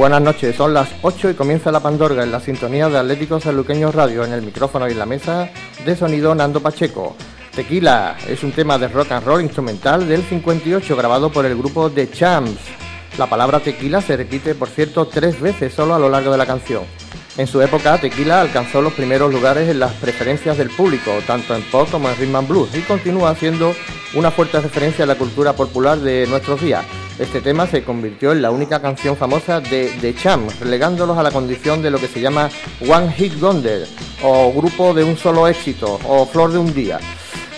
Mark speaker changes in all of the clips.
Speaker 1: Buenas noches, son las 8 y comienza la Pandorga en la sintonía de Atléticos Saluqueños Radio. En el micrófono y la mesa de sonido Nando Pacheco. Tequila es un tema de rock and roll instrumental del 58 grabado por el grupo The Champs. La palabra tequila se repite, por cierto, tres veces solo a lo largo de la canción. En su época, Tequila alcanzó los primeros lugares en las preferencias del público, tanto en pop como en rhythm and blues, y continúa siendo una fuerte referencia a la cultura popular de nuestros días. Este tema se convirtió en la única canción famosa de The Champs, relegándolos a la condición de lo que se llama One Hit Wonder, o grupo de un solo éxito, o flor de un día.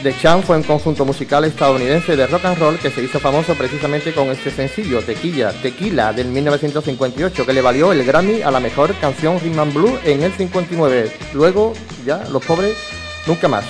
Speaker 1: The Champ fue un conjunto musical estadounidense de rock and roll que se hizo famoso precisamente con este sencillo, Tequila, Tequila, del 1958, que le valió el Grammy a la mejor canción rhythm and blues en el 59. Luego, ya, los pobres, nunca más.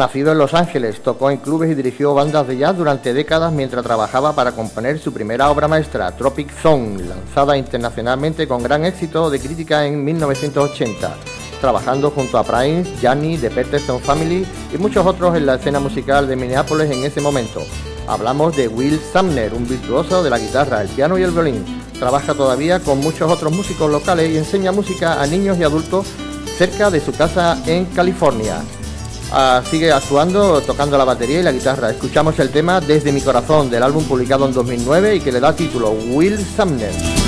Speaker 1: Nacido en Los Ángeles, tocó en clubes y dirigió bandas de jazz durante décadas mientras trabajaba para componer su primera obra maestra, Tropic Zone, lanzada internacionalmente con gran éxito de crítica en 1980, trabajando junto a Prince, Gianni, The Peterson Family y muchos otros en la escena musical de Minneapolis en ese momento. Hablamos de Will Sumner, un virtuoso de la guitarra, el piano y el violín. Trabaja todavía con muchos otros músicos locales y enseña música a niños y adultos cerca de su casa en California. Ah, sigue actuando, tocando la batería y la guitarra. Escuchamos el tema Desde mi corazón del álbum publicado en 2009 y que le da título Will Sumner.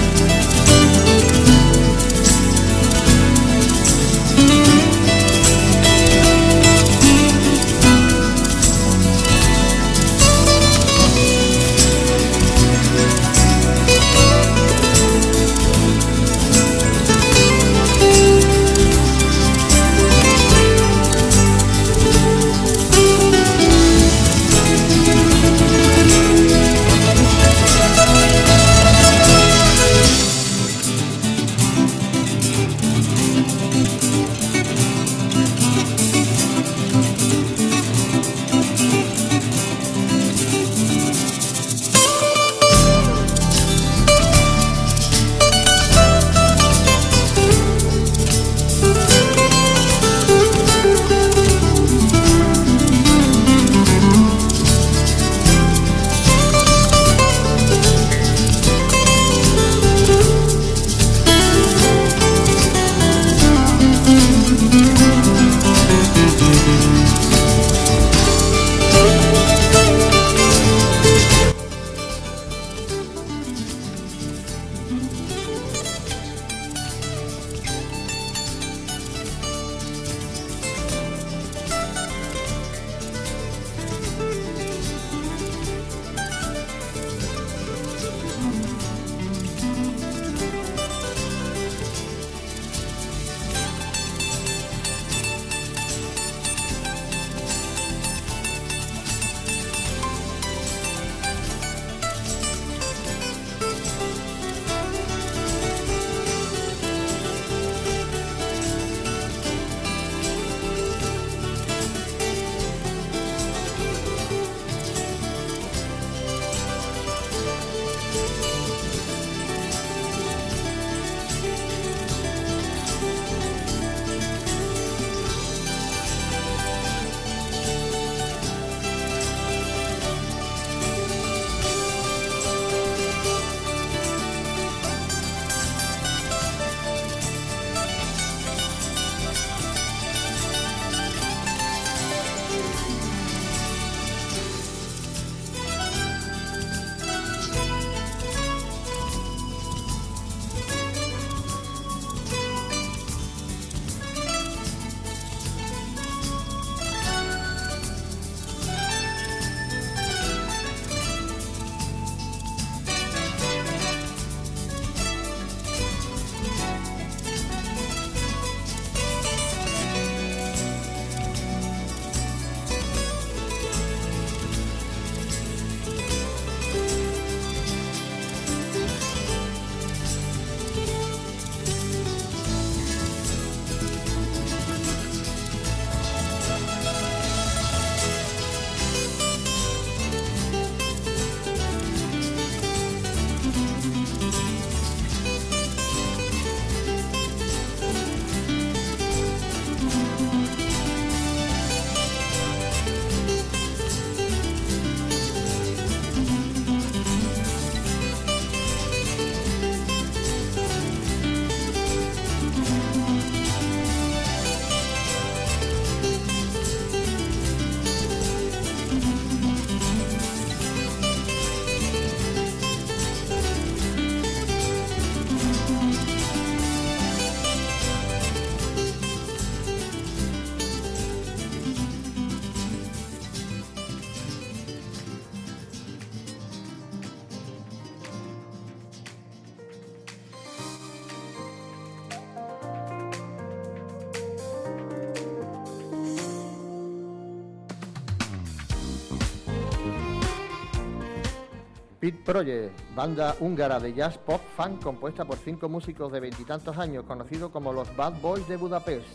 Speaker 1: Pit Project, banda húngara de jazz pop funk compuesta por cinco músicos de veintitantos años, conocidos como los Bad Boys de Budapest.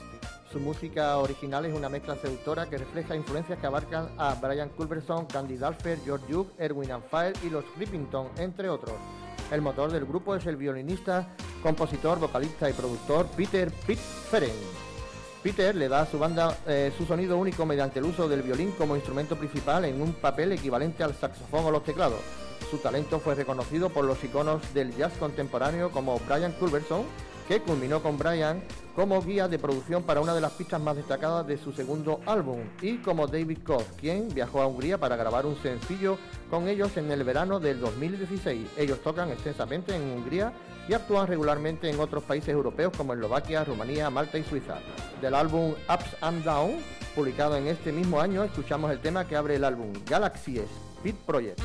Speaker 1: Su música original es una mezcla seductora que refleja influencias que abarcan a Brian Culberson, Candy Dalfer, George Duke, Erwin and y los Rippington, entre otros. El motor del grupo es el violinista, compositor, vocalista y productor Peter Pitt Ferenc. Peter le da a su banda eh, su sonido único mediante el uso del violín como instrumento principal en un papel equivalente al saxofón o los teclados. Su talento fue reconocido por los iconos del jazz contemporáneo como Brian Culberson, que culminó con Brian como guía de producción para una de las pistas más destacadas de su segundo álbum, y como David Koch, quien viajó a Hungría para grabar un sencillo con ellos en el verano del 2016. Ellos tocan extensamente en Hungría y actúan regularmente en otros países europeos como Eslovaquia, Rumanía, Malta y Suiza. Del álbum Ups and Down, publicado en este mismo año, escuchamos el tema que abre el álbum Galaxies Speed Project.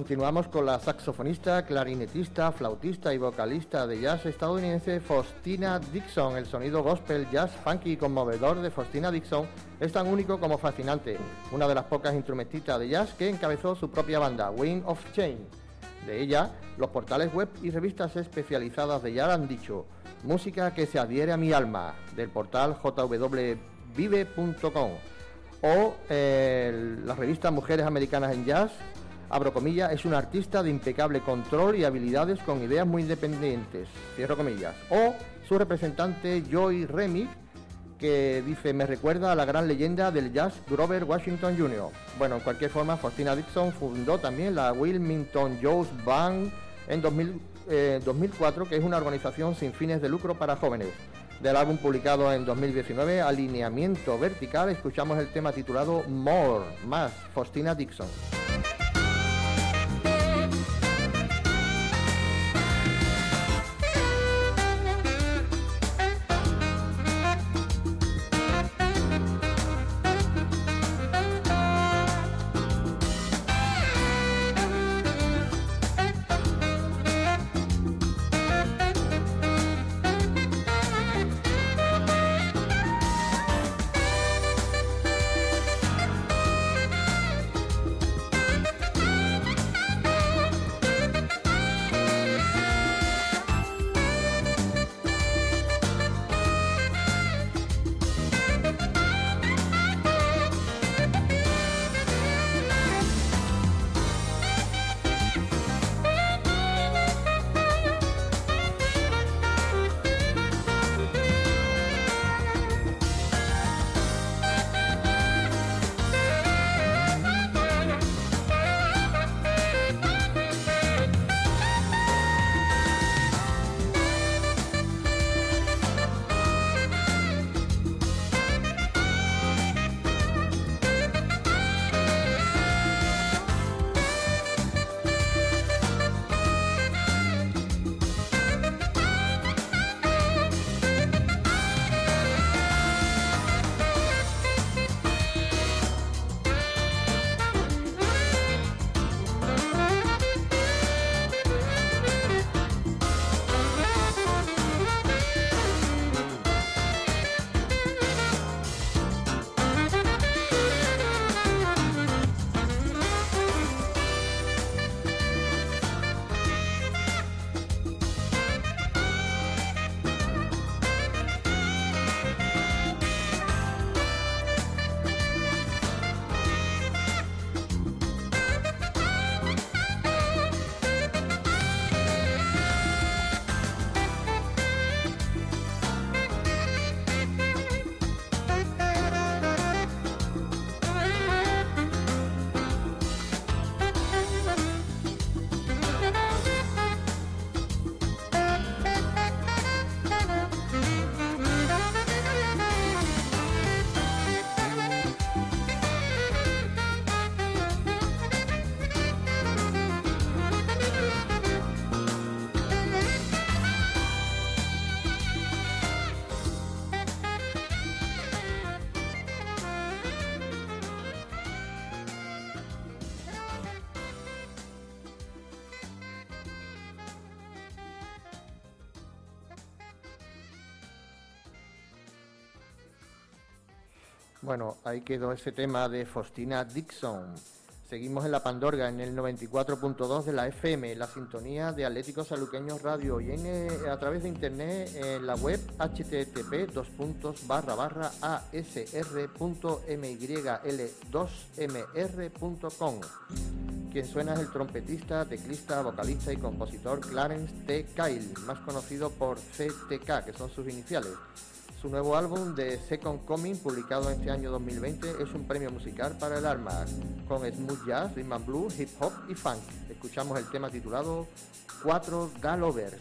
Speaker 1: Continuamos con la saxofonista, clarinetista, flautista y vocalista de jazz estadounidense Faustina Dixon. El sonido gospel, jazz, funky y conmovedor de Faustina Dixon es tan único como fascinante. Una de las pocas instrumentistas de jazz que encabezó su propia banda, Wing of Change. De ella, los portales web y revistas especializadas de jazz han dicho música que se adhiere a mi alma, del portal jwvive.com o eh, la revista Mujeres Americanas en Jazz abro comillas, es un artista de impecable control y habilidades con ideas muy independientes, cierro comillas. O su representante Joy Remy, que dice, me recuerda a la gran leyenda del jazz Grover Washington Jr. Bueno, en cualquier forma, Faustina Dixon fundó también la Wilmington Joe's Band en 2004, eh, que es una organización sin fines de lucro para jóvenes. Del álbum publicado en 2019, Alineamiento Vertical, escuchamos el tema titulado More, más, Faustina Dixon. Bueno, ahí quedó ese tema de Faustina Dixon. Seguimos en la Pandorga en el 94.2 de la FM, la sintonía de Atléticos Saluqueños Radio y en, eh, a través de internet en la web http asr.myl2mr.com. Quien suena es el trompetista, teclista, vocalista y compositor Clarence T. Kyle, más conocido por CTK, que son sus iniciales. Su nuevo álbum de Second Coming, publicado este año 2020, es un premio musical para el alma, con smooth jazz, rhythm and blues, hip hop y funk. Escuchamos el tema titulado Cuatro Galovers.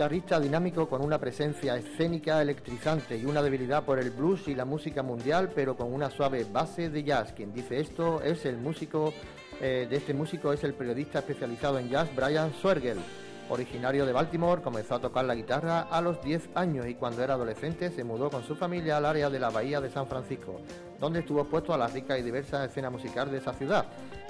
Speaker 1: Guitarrista dinámico con una presencia escénica electrizante y una debilidad por el blues y la música mundial, pero con una suave base de jazz. Quien dice esto es el músico, eh, de este músico es el periodista especializado en jazz Brian Swergel. Originario de Baltimore, comenzó a tocar la guitarra a los 10 años y cuando era adolescente se mudó con su familia al área de la Bahía de San Francisco, donde estuvo expuesto a la rica y diversa escena musical de esa ciudad.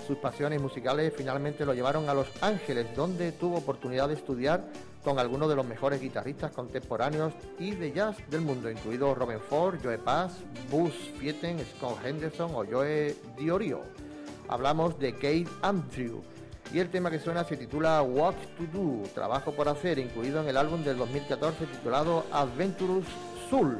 Speaker 1: Sus pasiones musicales finalmente lo llevaron a Los Ángeles, donde tuvo oportunidad de estudiar con algunos de los mejores guitarristas contemporáneos y de jazz del mundo, incluidos Robin Ford, Joe Pass, Buzz Fieten, Scott Henderson o Joe Diorio. Hablamos de Kate Andrew y el tema que suena se titula What to Do, trabajo por hacer, incluido en el álbum del 2014 titulado Adventurous Soul.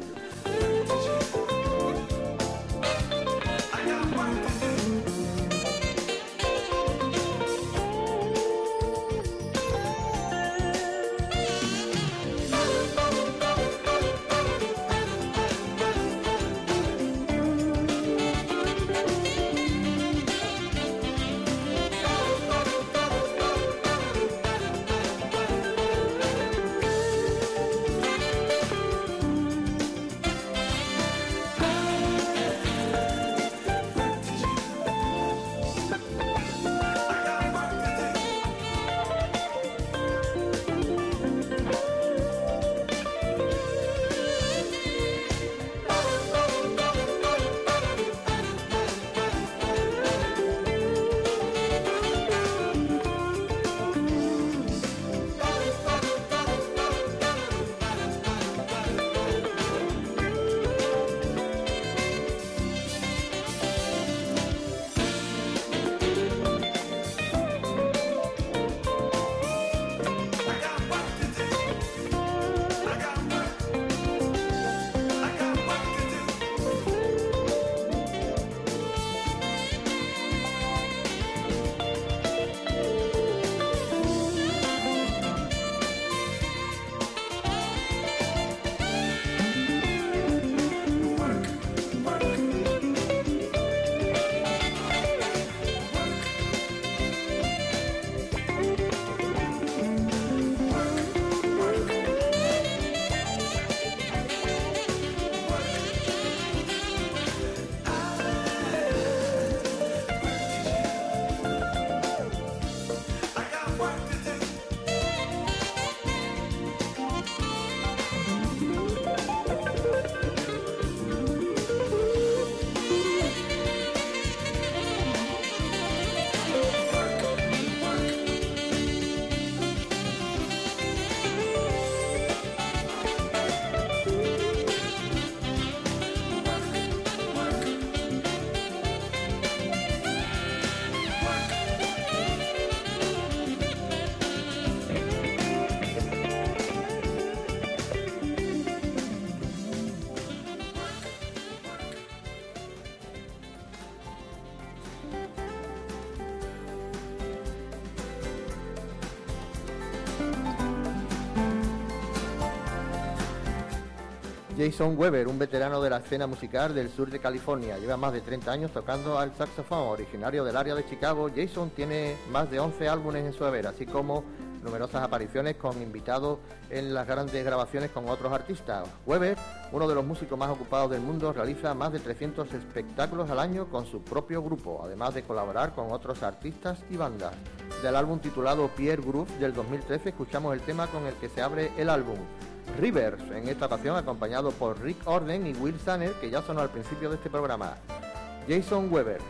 Speaker 1: Jason Weber, un veterano de la escena musical del sur de California, lleva más de 30 años tocando al saxofón. Originario del área de Chicago, Jason tiene más de 11 álbumes en su haber, así como numerosas apariciones con invitados en las grandes grabaciones con otros artistas. Weber, uno de los músicos más ocupados del mundo, realiza más de 300 espectáculos al año con su propio grupo, además de colaborar con otros artistas y bandas. Del álbum titulado Pierre Groove del 2013 escuchamos el tema con el que se abre el álbum. Rivers, en esta ocasión acompañado por Rick Orden y Will Sanner, que ya sonó al principio de este programa. Jason Weber.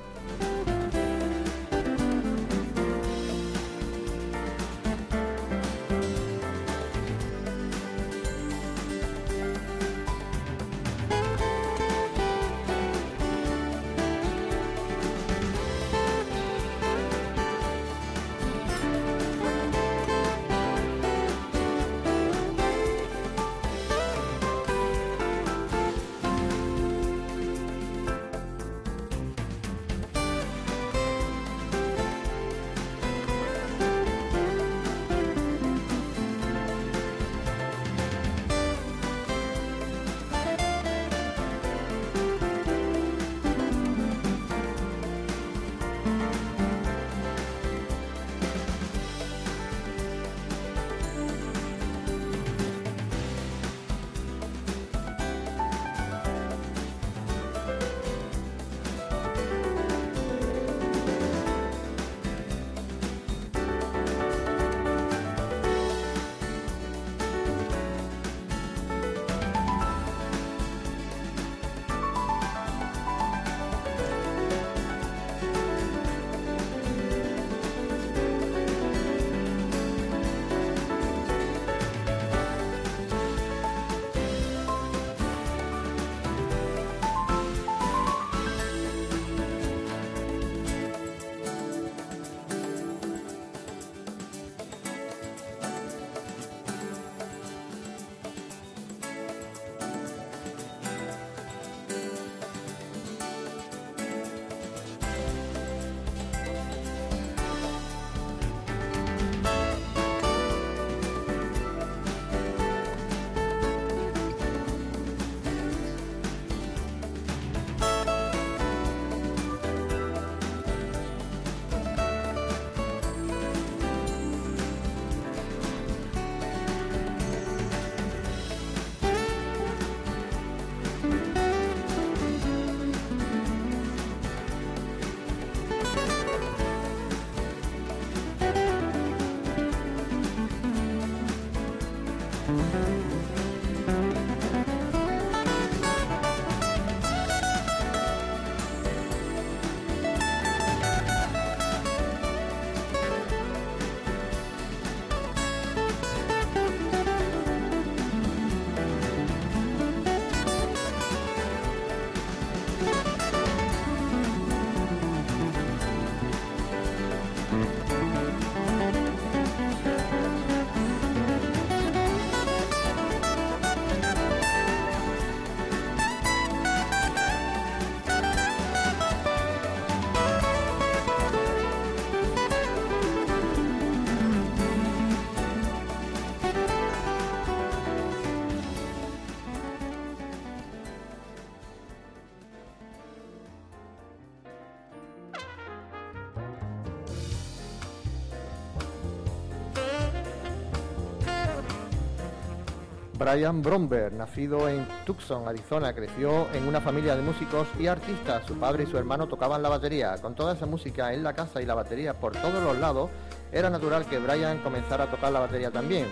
Speaker 1: Brian Bromberg, nacido en Tucson, Arizona, creció en una familia de músicos y artistas. Su padre y su hermano tocaban la batería. Con toda esa música en la casa y la batería por todos los lados, era natural que Brian comenzara a tocar la batería también.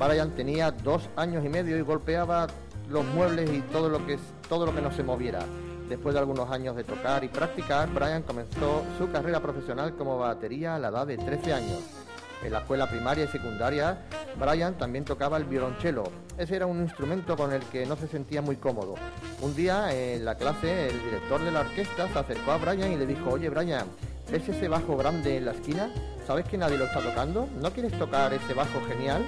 Speaker 1: Brian tenía dos años y medio y golpeaba los muebles y todo lo que, todo lo que no se moviera. Después de algunos años de tocar y practicar, Brian comenzó su carrera profesional como batería a la edad de 13 años. En la escuela primaria y secundaria, Brian también tocaba el violonchelo. Ese era un instrumento con el que no se sentía muy cómodo. Un día en la clase, el director de la orquesta se acercó a Brian y le dijo, oye Brian, ¿ves ese bajo grande en la esquina? ¿Sabes que nadie lo está tocando? ¿No quieres tocar ese bajo genial?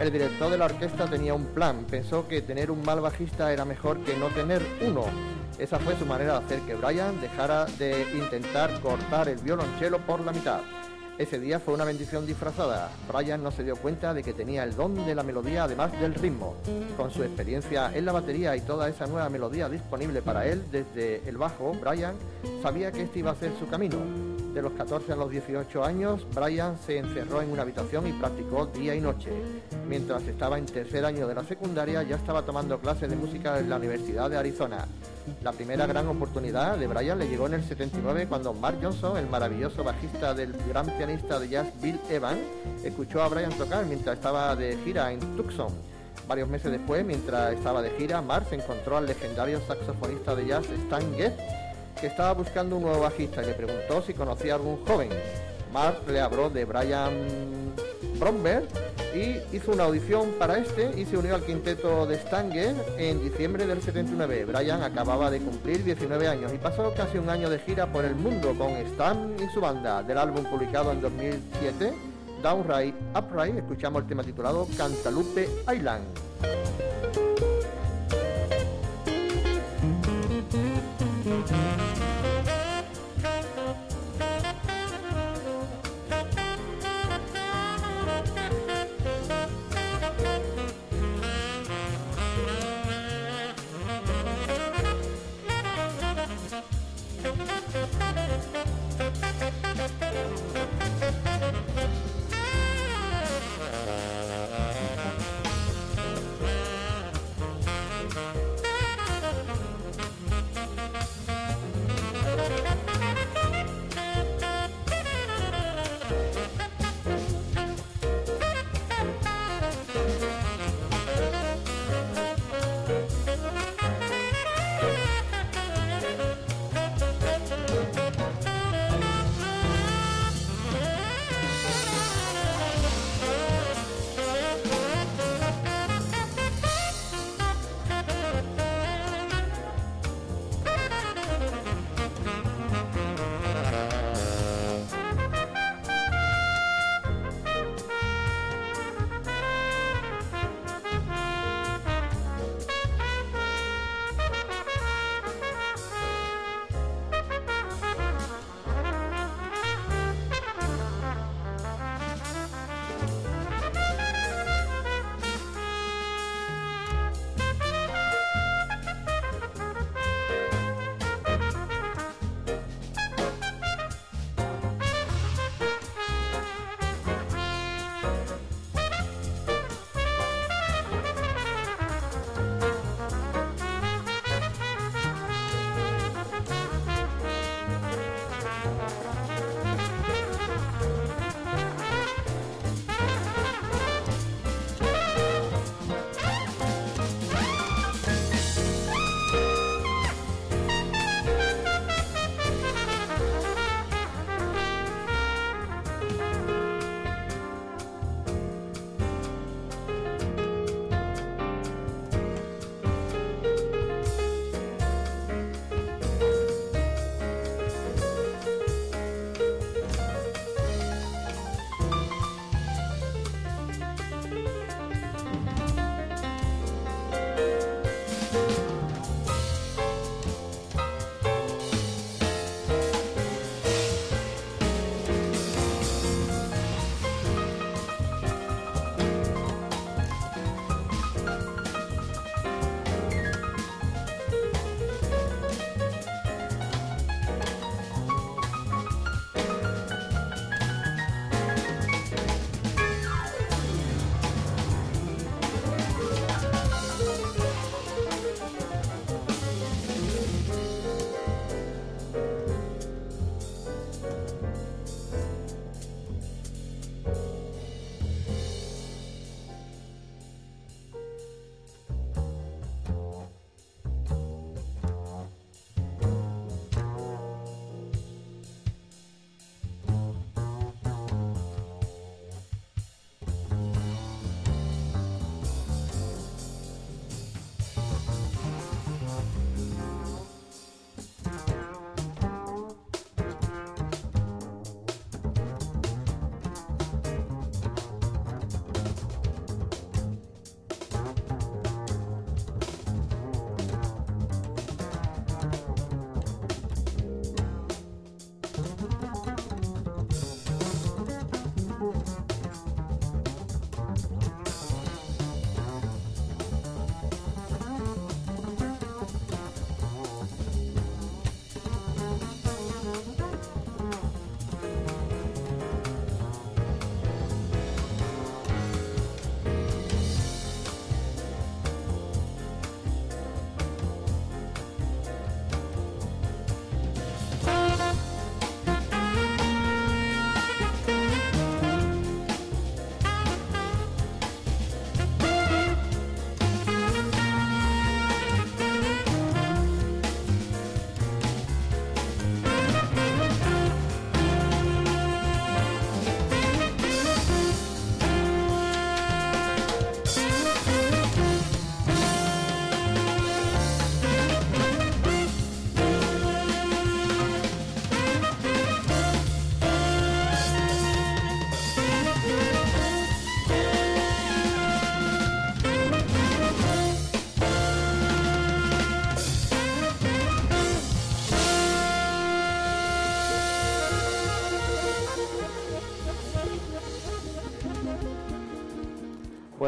Speaker 1: El director de la orquesta tenía un plan. Pensó que tener un mal bajista era mejor que no tener uno. Esa fue su manera de hacer que Brian dejara de intentar cortar el violonchelo por la mitad. Ese día fue una bendición disfrazada. Brian no se dio cuenta de que tenía el don de la melodía además del ritmo. Con su experiencia en la batería y toda esa nueva melodía disponible para él desde el bajo, Brian sabía que este iba a ser su camino. De los 14 a los 18 años, Brian se encerró en una habitación y practicó día y noche. Mientras estaba en tercer año de la secundaria, ya estaba tomando clases de música en la Universidad de Arizona. La primera gran oportunidad de Brian le llegó en el 79 cuando Mark Johnson, el maravilloso bajista del gran pianista de jazz Bill Evans, escuchó a Brian tocar mientras estaba de gira en Tucson. Varios meses después, mientras estaba de gira, Mark se encontró al legendario saxofonista de jazz Stan Getz, que estaba buscando un nuevo bajista y le preguntó si conocía a algún joven. Mark le habló de Brian Bromberg y hizo una audición para este y se unió al quinteto de Stanger en diciembre del 79. Brian acababa de cumplir 19 años y pasó casi un año de gira por el mundo con Stan y su banda. Del álbum publicado en 2007, Downright Upright, escuchamos el tema titulado Cantalupe Island.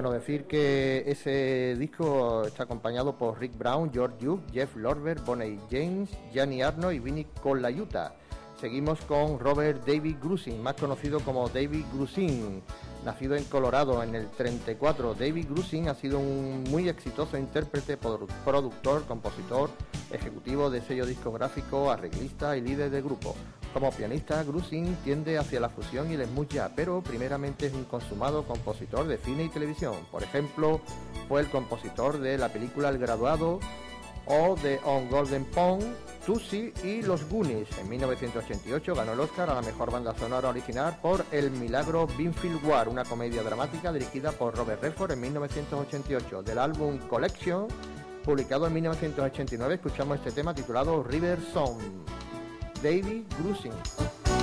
Speaker 1: Bueno, decir que ese disco está acompañado por Rick Brown, George Duke, Jeff Lorber, Bonnie James, Gianni Arno y Vinny Colaiuta. Seguimos con Robert David Grusin, más conocido como David Grusin. Nacido en Colorado en el 34, David Grusin ha sido un muy exitoso intérprete, productor, compositor, ejecutivo de sello discográfico, arreglista y líder de grupo. Como pianista, Grusin tiende hacia la fusión y el smooth pero primeramente es un consumado compositor de cine y televisión. Por ejemplo, fue el compositor de la película El Graduado o de On Golden Pond, Tusi y Los Goonies. En 1988 ganó el Oscar a la mejor banda sonora original por El Milagro Binfield War, una comedia dramática dirigida por Robert Redford en 1988. Del álbum Collection, publicado en 1989, escuchamos este tema titulado River Song. David Grusin.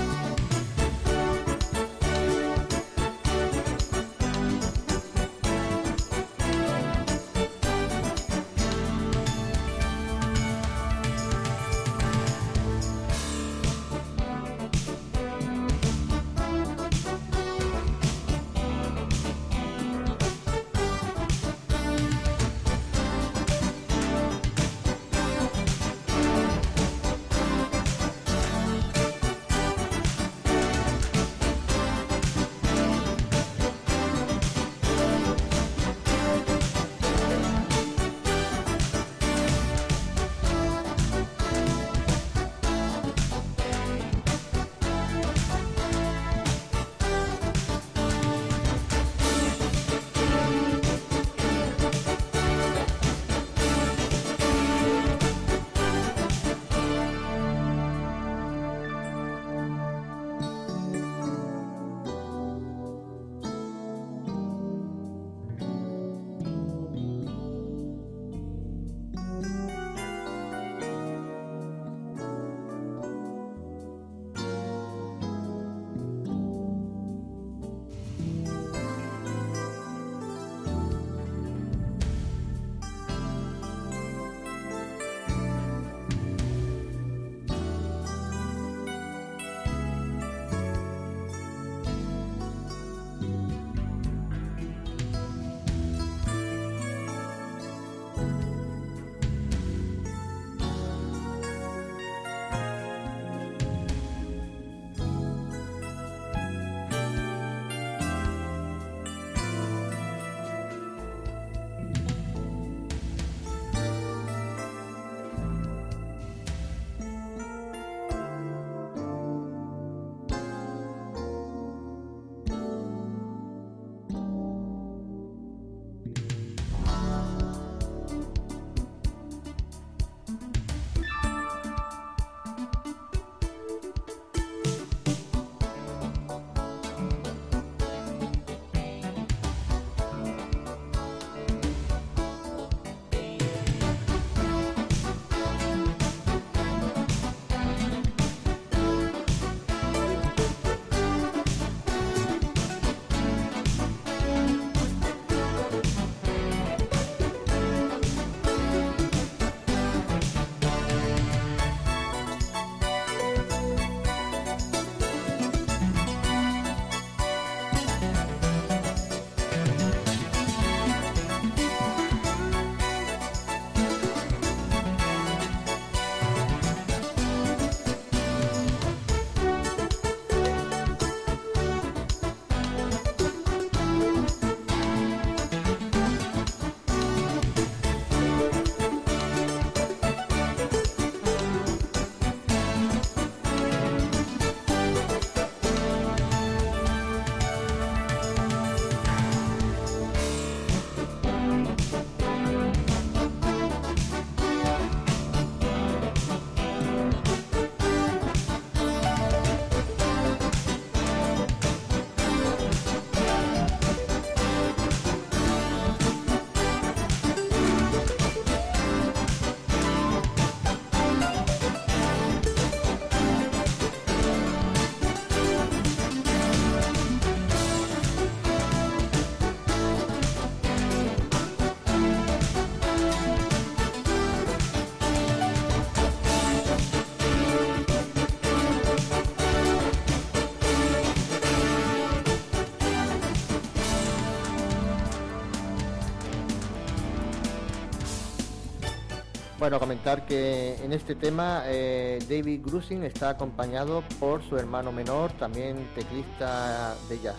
Speaker 1: Bueno, comentar que en este tema eh, David Grusin está acompañado por su hermano menor, también teclista de jazz.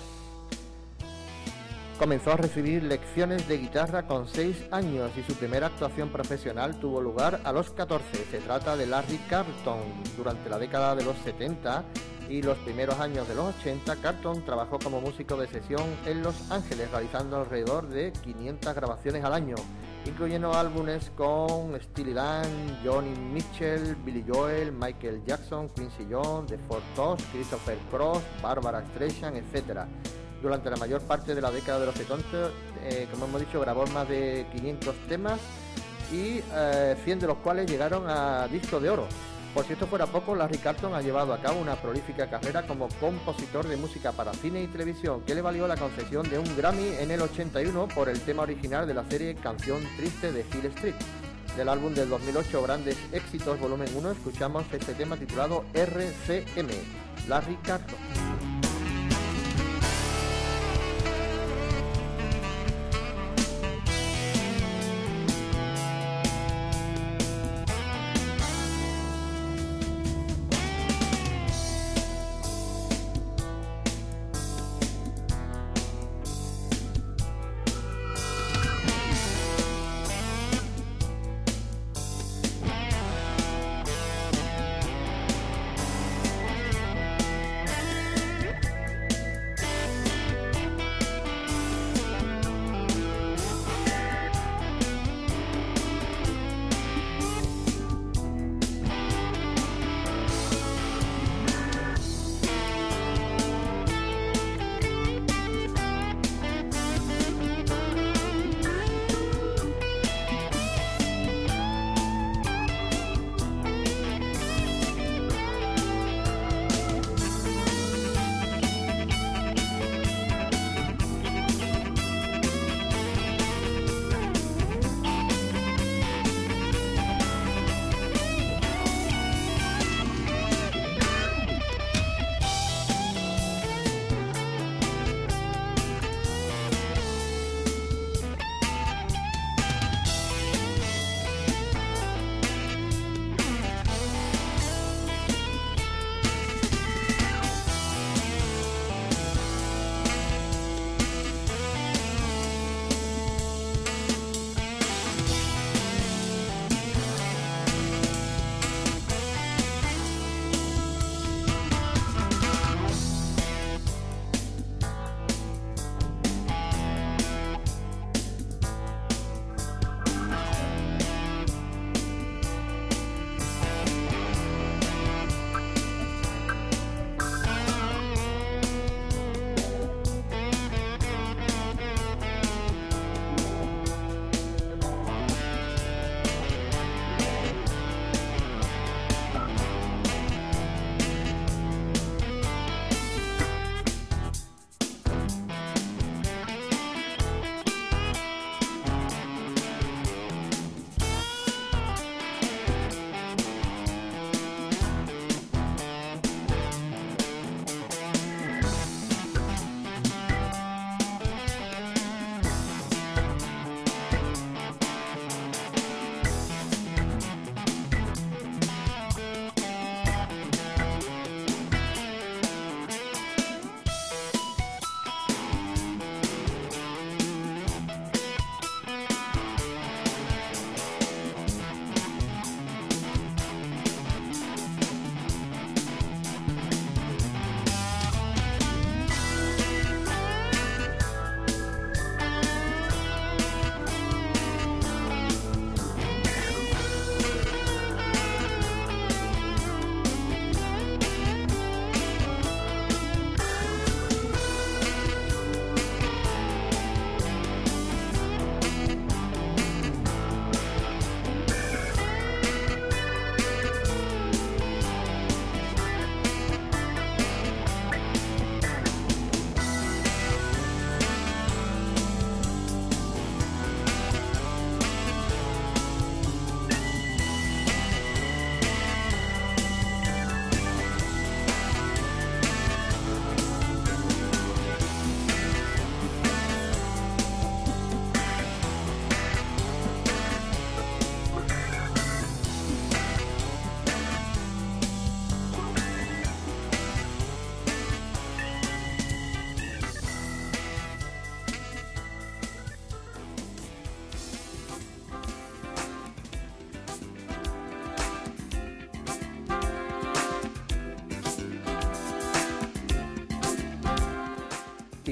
Speaker 1: Comenzó a recibir lecciones de guitarra con 6 años y su primera actuación profesional tuvo lugar a los 14. Se trata de Larry Carlton. Durante la década de los 70 y los primeros años de los 80, Carlton trabajó como músico de sesión en Los Ángeles, realizando alrededor de 500 grabaciones al año incluyendo álbumes con Steely Dan, Johnny Mitchell, Billy Joel, Michael Jackson, Quincy Jones, The Four Tops, Christopher Cross, Barbara Streisand, etc. Durante la mayor parte de la década de los 70, eh, como hemos dicho, grabó más de 500 temas y 100 eh, de los cuales llegaron a disco de oro. Por si esto fuera poco, Larry Carlton ha llevado a cabo una prolífica carrera como compositor de música para cine y televisión, que le valió la concesión de un Grammy en el 81 por el tema original de la serie Canción Triste de Hill Street. Del álbum del 2008 Grandes Éxitos Volumen 1 escuchamos este tema titulado RCM, Larry Carlton.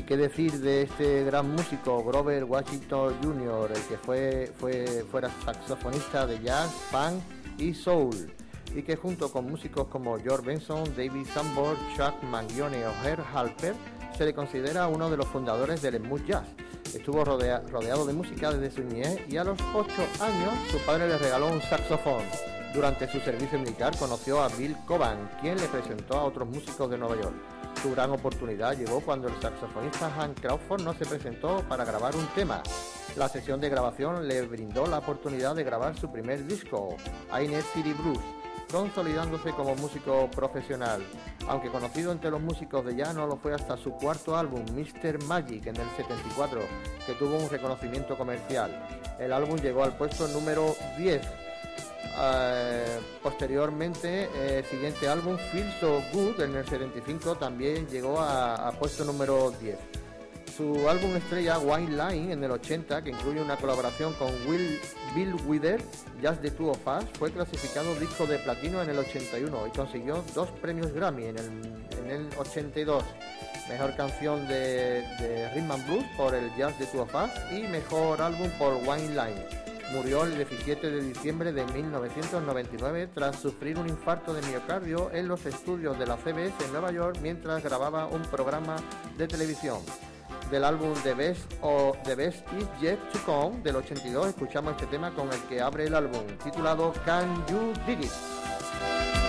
Speaker 1: Qué decir de este gran músico Grover Washington Jr., el que fue, fue, fuera saxofonista de jazz, funk y soul, y que junto con músicos como George Benson, David Sanborn, Chuck Mangione o Herb Halper, se le considera uno de los fundadores del smooth jazz. Estuvo rodeado de música desde su niñez y a los 8 años su padre le regaló un saxofón. Durante su servicio militar conoció a Bill Coban, quien le presentó a otros músicos de Nueva York. Su gran oportunidad llegó cuando el saxofonista Hank Crawford no se presentó para grabar un tema. La sesión de grabación le brindó la oportunidad de grabar su primer disco, Aine City Blues, consolidándose como músico profesional. Aunque conocido entre los músicos de ya no lo fue hasta su cuarto álbum, Mr. Magic, en el 74, que tuvo un reconocimiento comercial. El álbum llegó al puesto número 10 eh, posteriormente, el siguiente álbum, Feel So Good, en el 75, también llegó a, puesto número 10. Su álbum estrella, Wine Line, en el 80, que incluye una colaboración con Will, Bill Wither, Just the Two of Us, fue clasificado disco de platino en el 81 y consiguió dos premios Grammy en el, 82. Mejor canción de, de Rhythm and Blues por el Just the Two of Us y mejor álbum por Wine Line murió el 17 de diciembre de 1999 tras sufrir un infarto de miocardio en los estudios de la CBS en Nueva York mientras grababa un programa de televisión. Del álbum The Best o The Best Is Yet to Come del 82 escuchamos este tema con el que abre el álbum titulado Can You Dig It?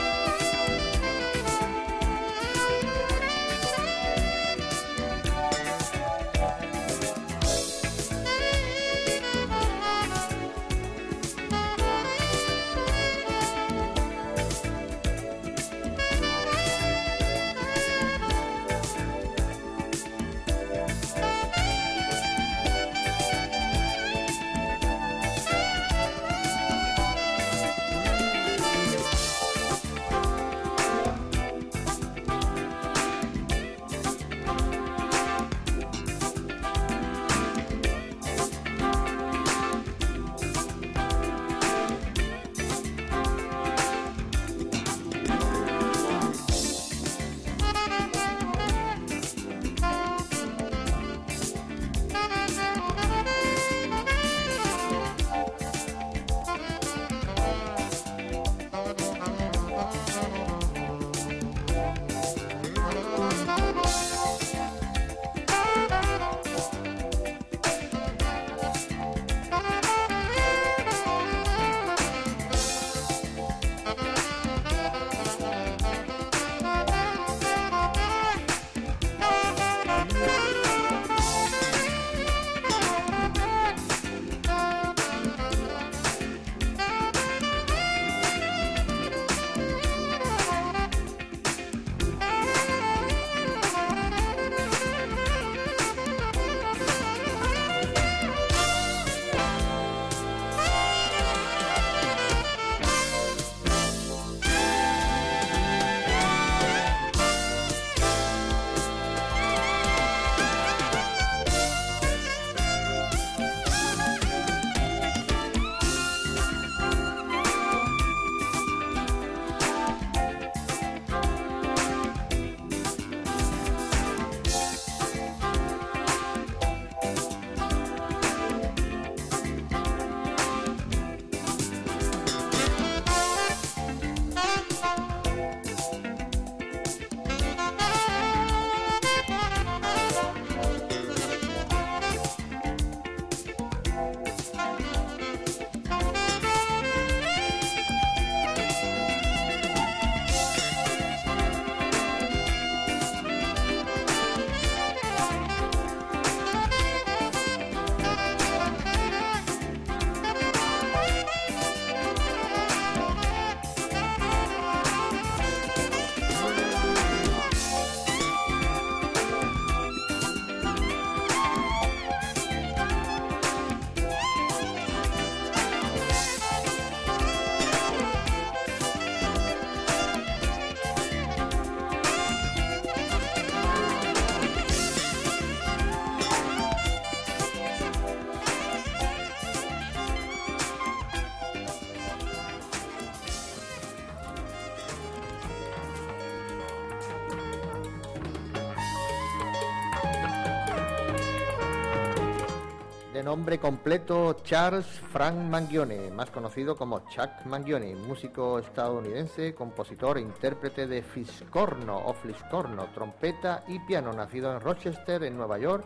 Speaker 1: Nombre completo Charles Frank Mangione, más conocido como Chuck Mangione, músico estadounidense, compositor e intérprete de fiscorno o fliscorno, trompeta y piano, nacido en Rochester, en Nueva York,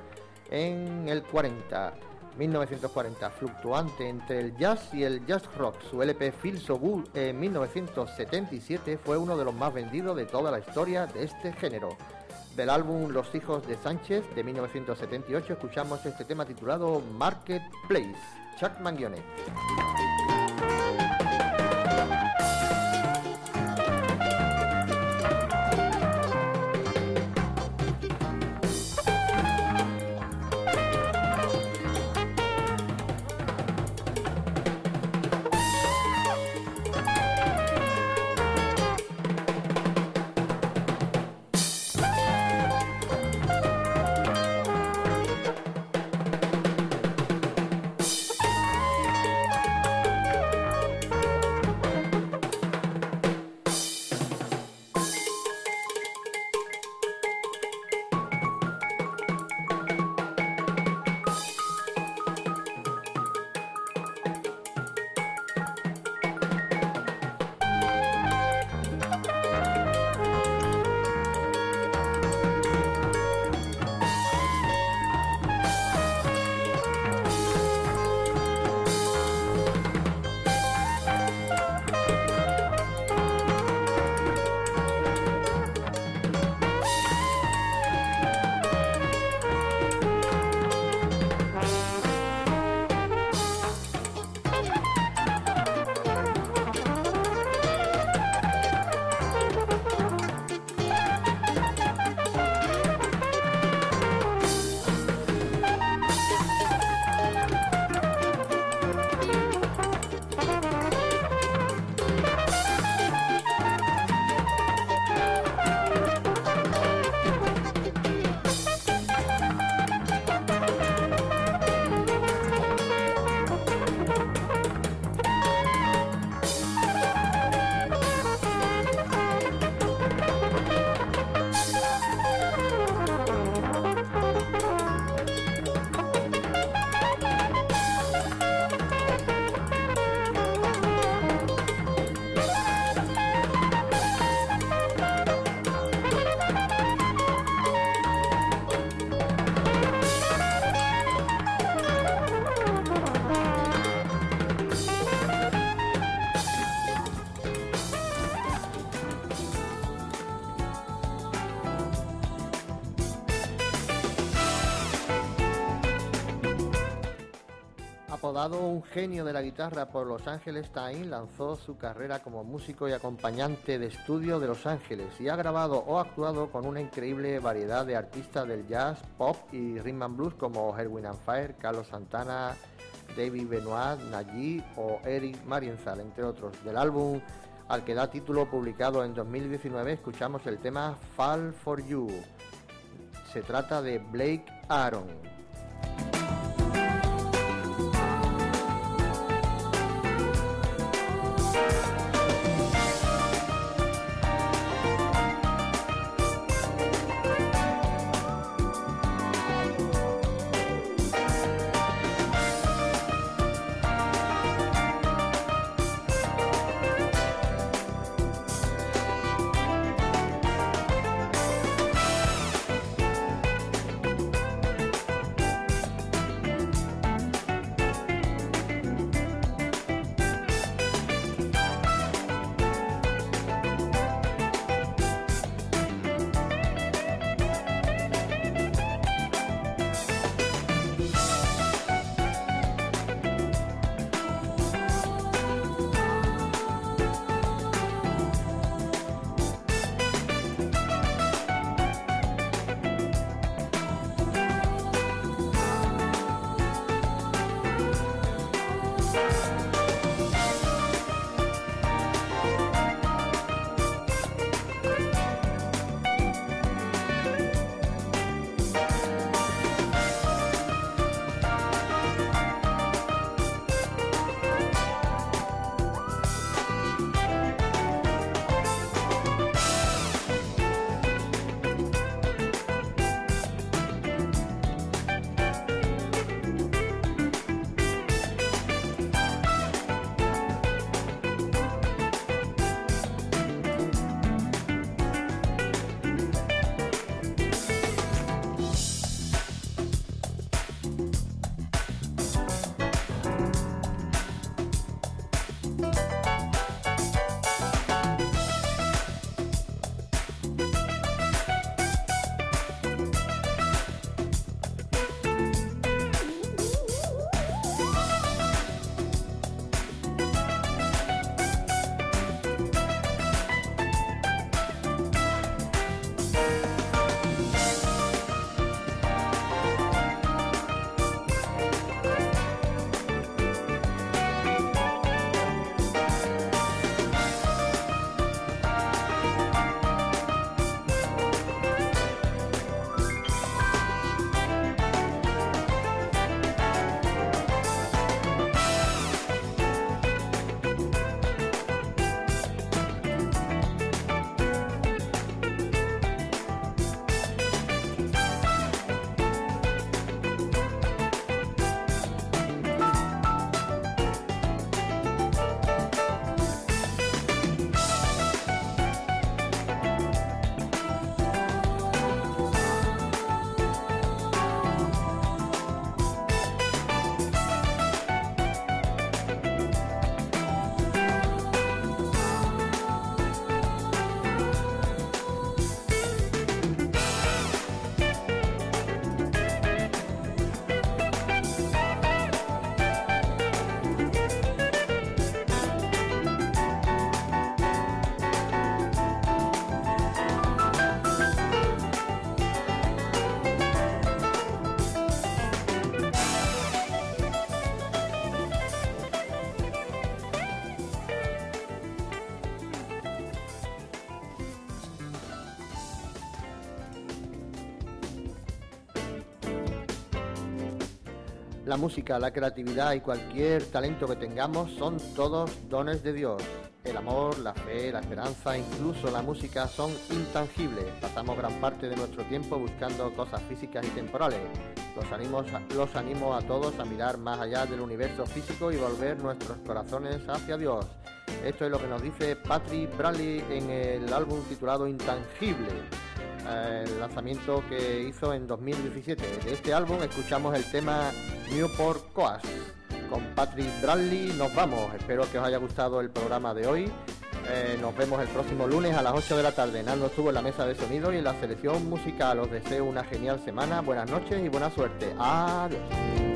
Speaker 1: en el 40. 1940, fluctuante entre el jazz y el jazz rock. Su LP Feel So Good en 1977 fue uno de los más vendidos de toda la historia de este género. Del álbum Los Hijos de Sánchez de 1978 escuchamos este tema titulado Marketplace, Chuck Mangione. Genio de la guitarra por Los Ángeles Time, lanzó su carrera como músico y acompañante de estudio de Los Ángeles y ha grabado o actuado con una increíble variedad de artistas del jazz, pop y rhythm and blues como Erwin and Fire, Carlos Santana, David Benoit, Najee o Eric Marienzal, entre otros. Del álbum al que da título publicado en 2019 escuchamos el tema Fall for You. Se trata de Blake Aaron. La música, la creatividad y cualquier talento que tengamos son todos dones de Dios. El amor, la fe, la esperanza, incluso la música son intangibles. Pasamos gran parte de nuestro tiempo buscando cosas físicas y temporales. Los animo, los animo a todos a mirar más allá del universo físico y volver nuestros corazones hacia Dios. Esto es lo que nos dice Patrick Bradley en el álbum titulado Intangible, el lanzamiento que hizo en 2017. De este álbum escuchamos el tema Newport Coast. Con Patrick Bradley nos vamos. Espero que os haya gustado el programa de hoy. Eh, nos vemos el próximo lunes a las 8 de la tarde. Nando estuvo en la mesa de sonido y en la selección musical. Os deseo una genial semana, buenas noches y buena suerte. Adiós.